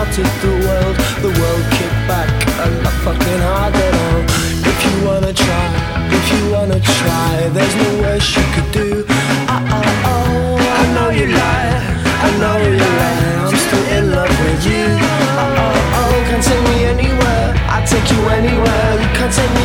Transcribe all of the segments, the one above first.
shouted the world. The world kicked back and not fucking hard at all. If you wanna try, if you wanna try There's no worse you could do. Oh, oh, oh I know you lie, I know you lie. I'm still in love with you. Oh, oh, oh Can't take me anywhere, I take you anywhere. You can't take me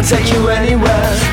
can take you anywhere.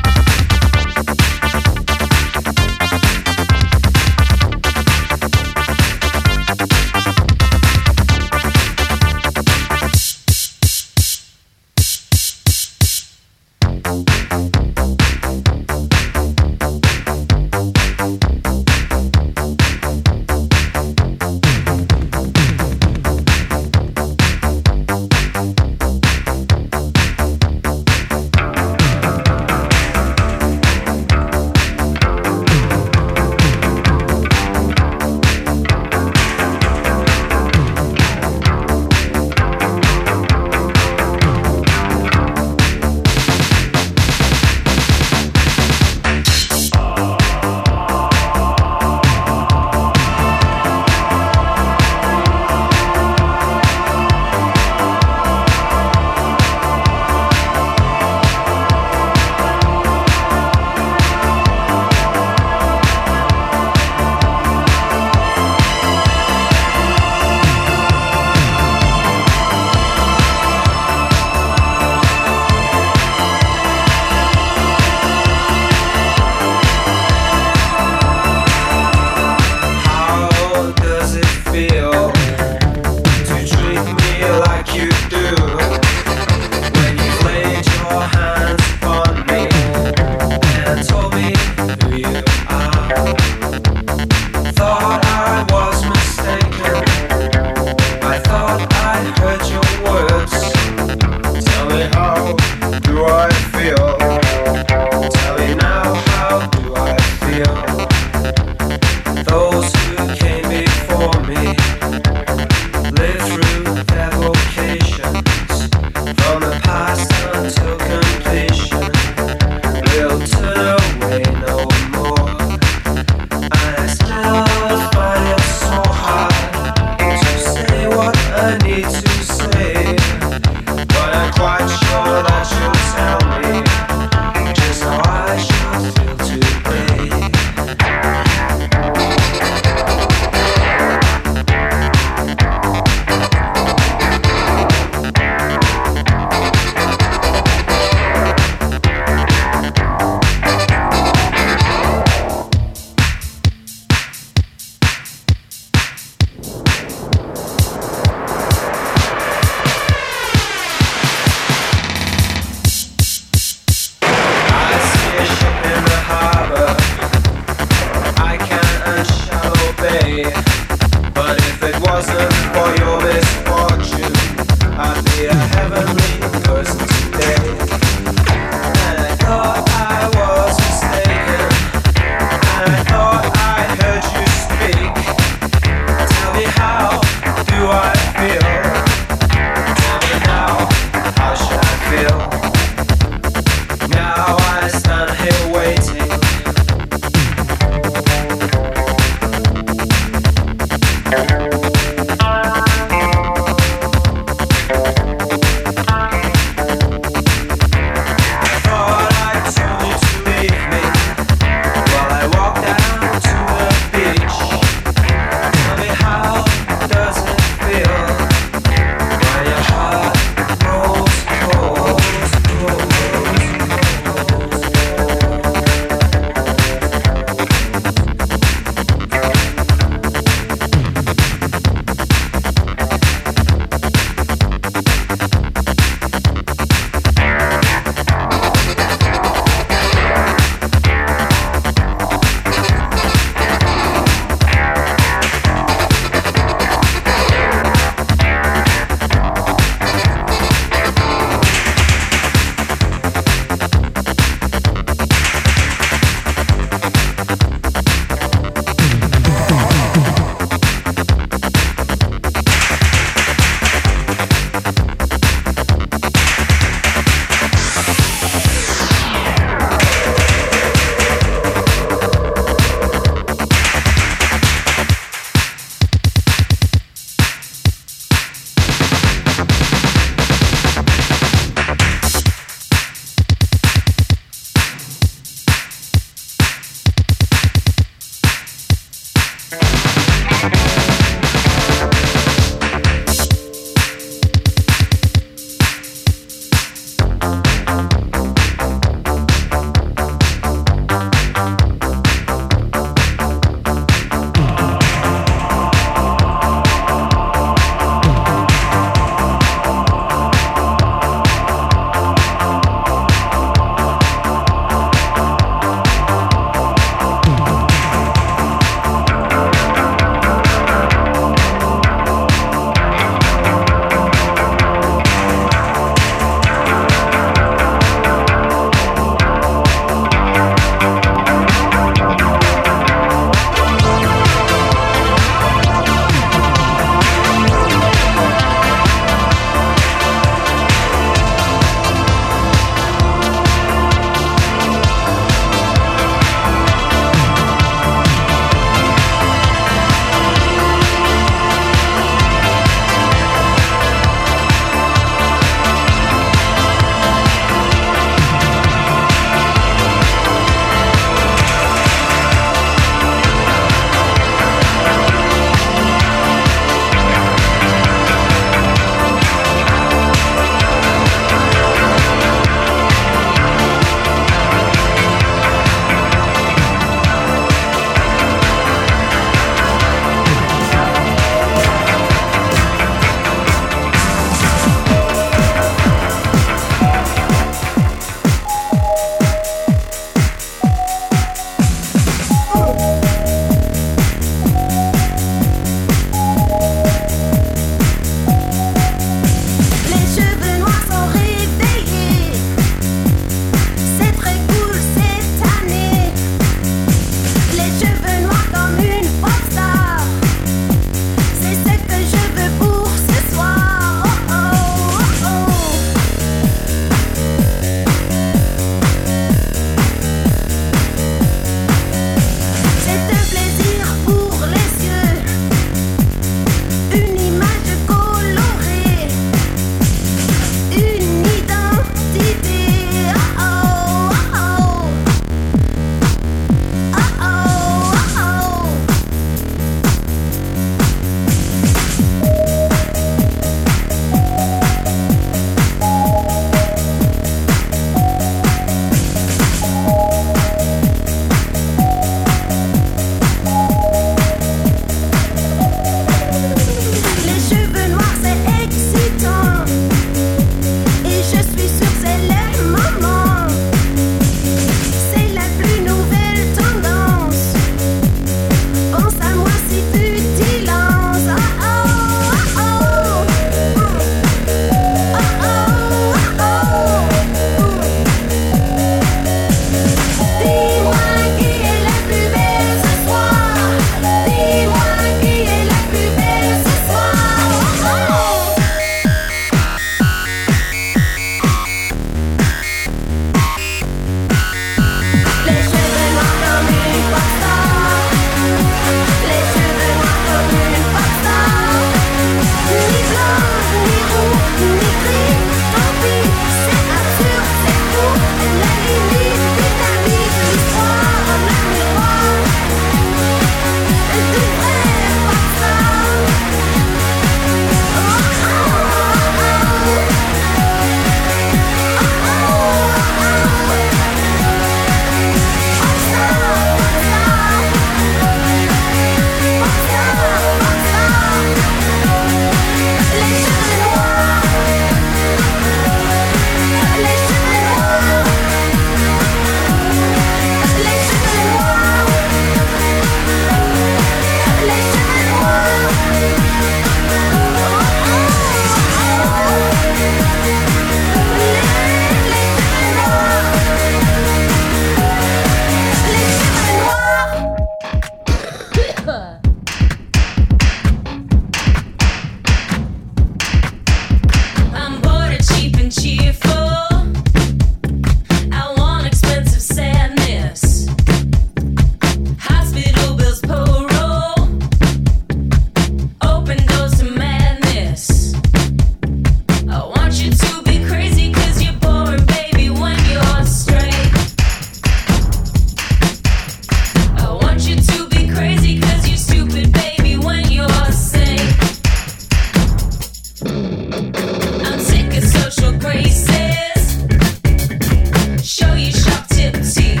Sí.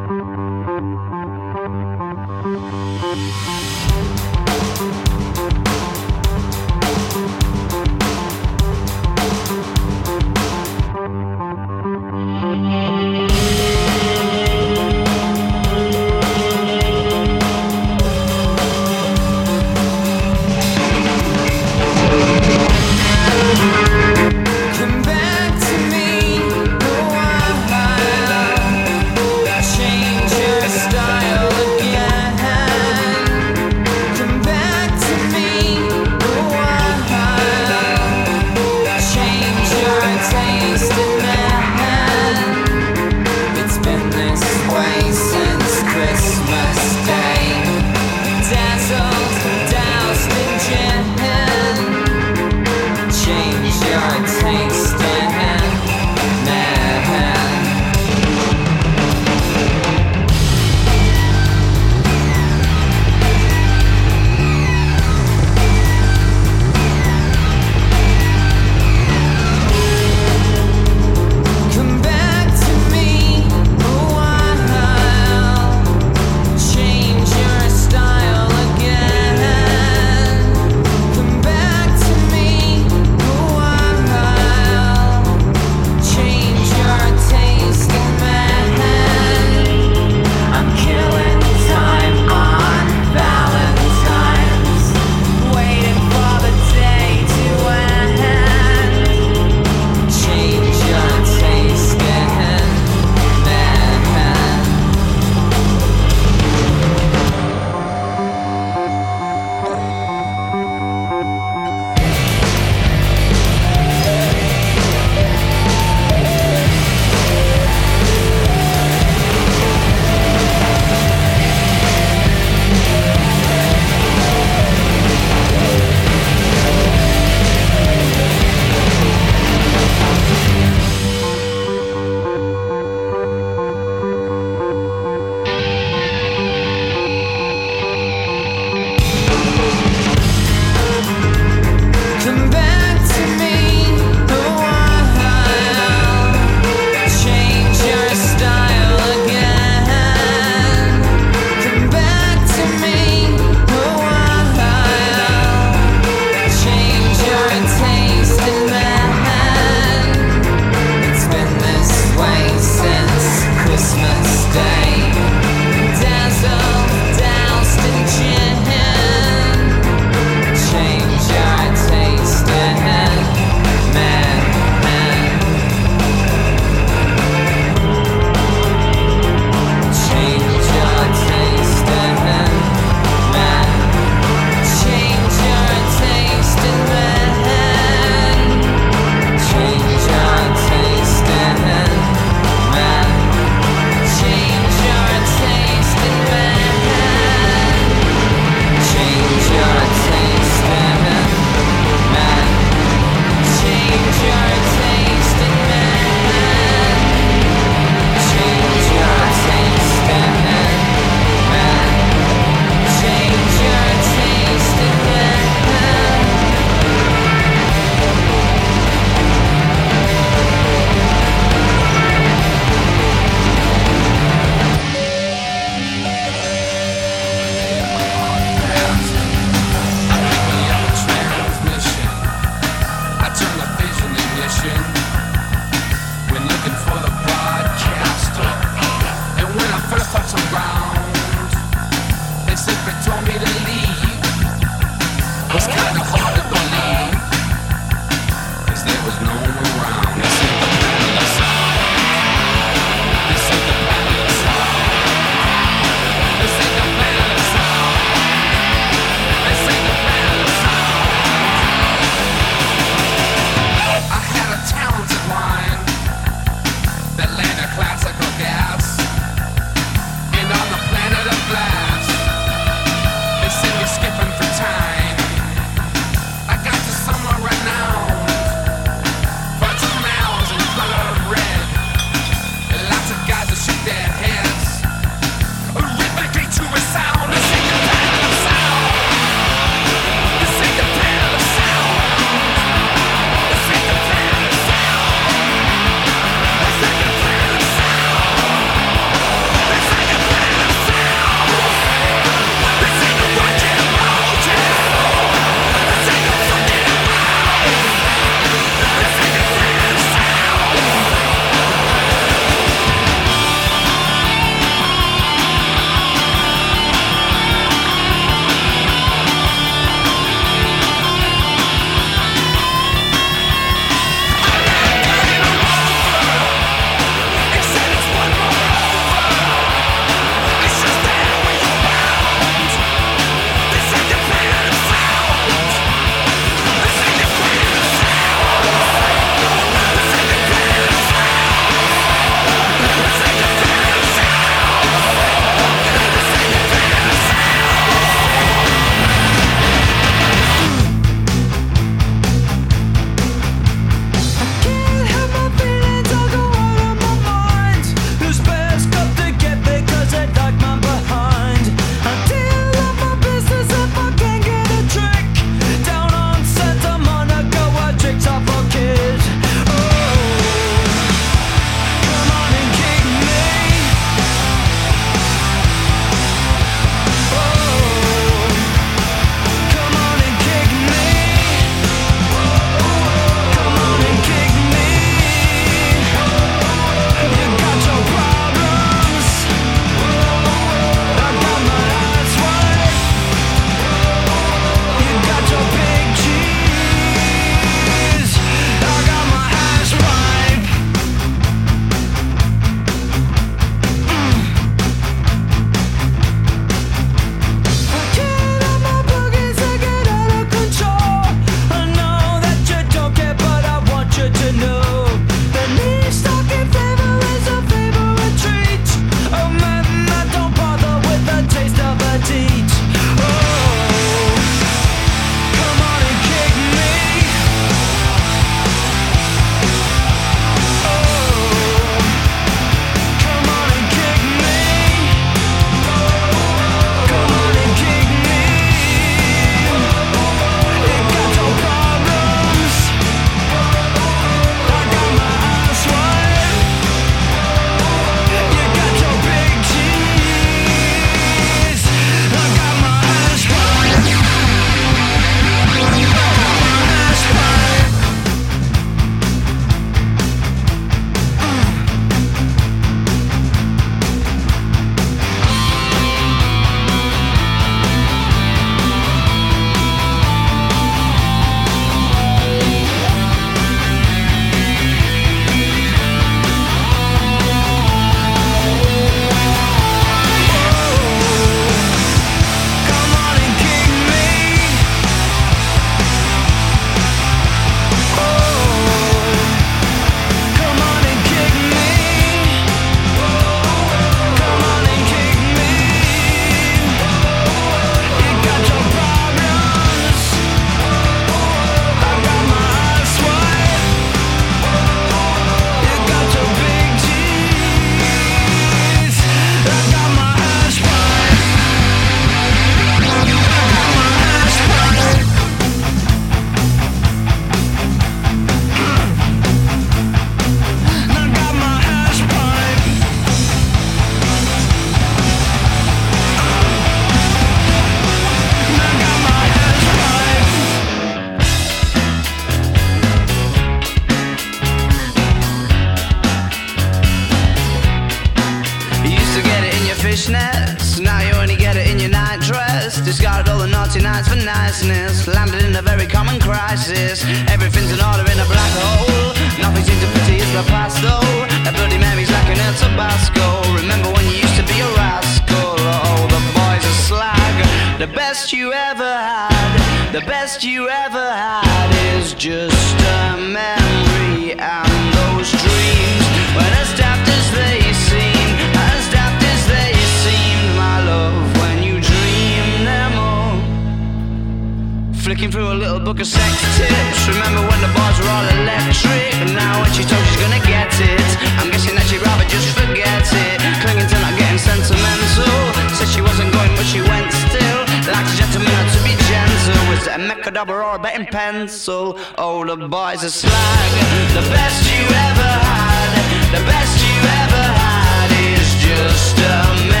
a slag, the best you ever had, the best you ever had is just a man.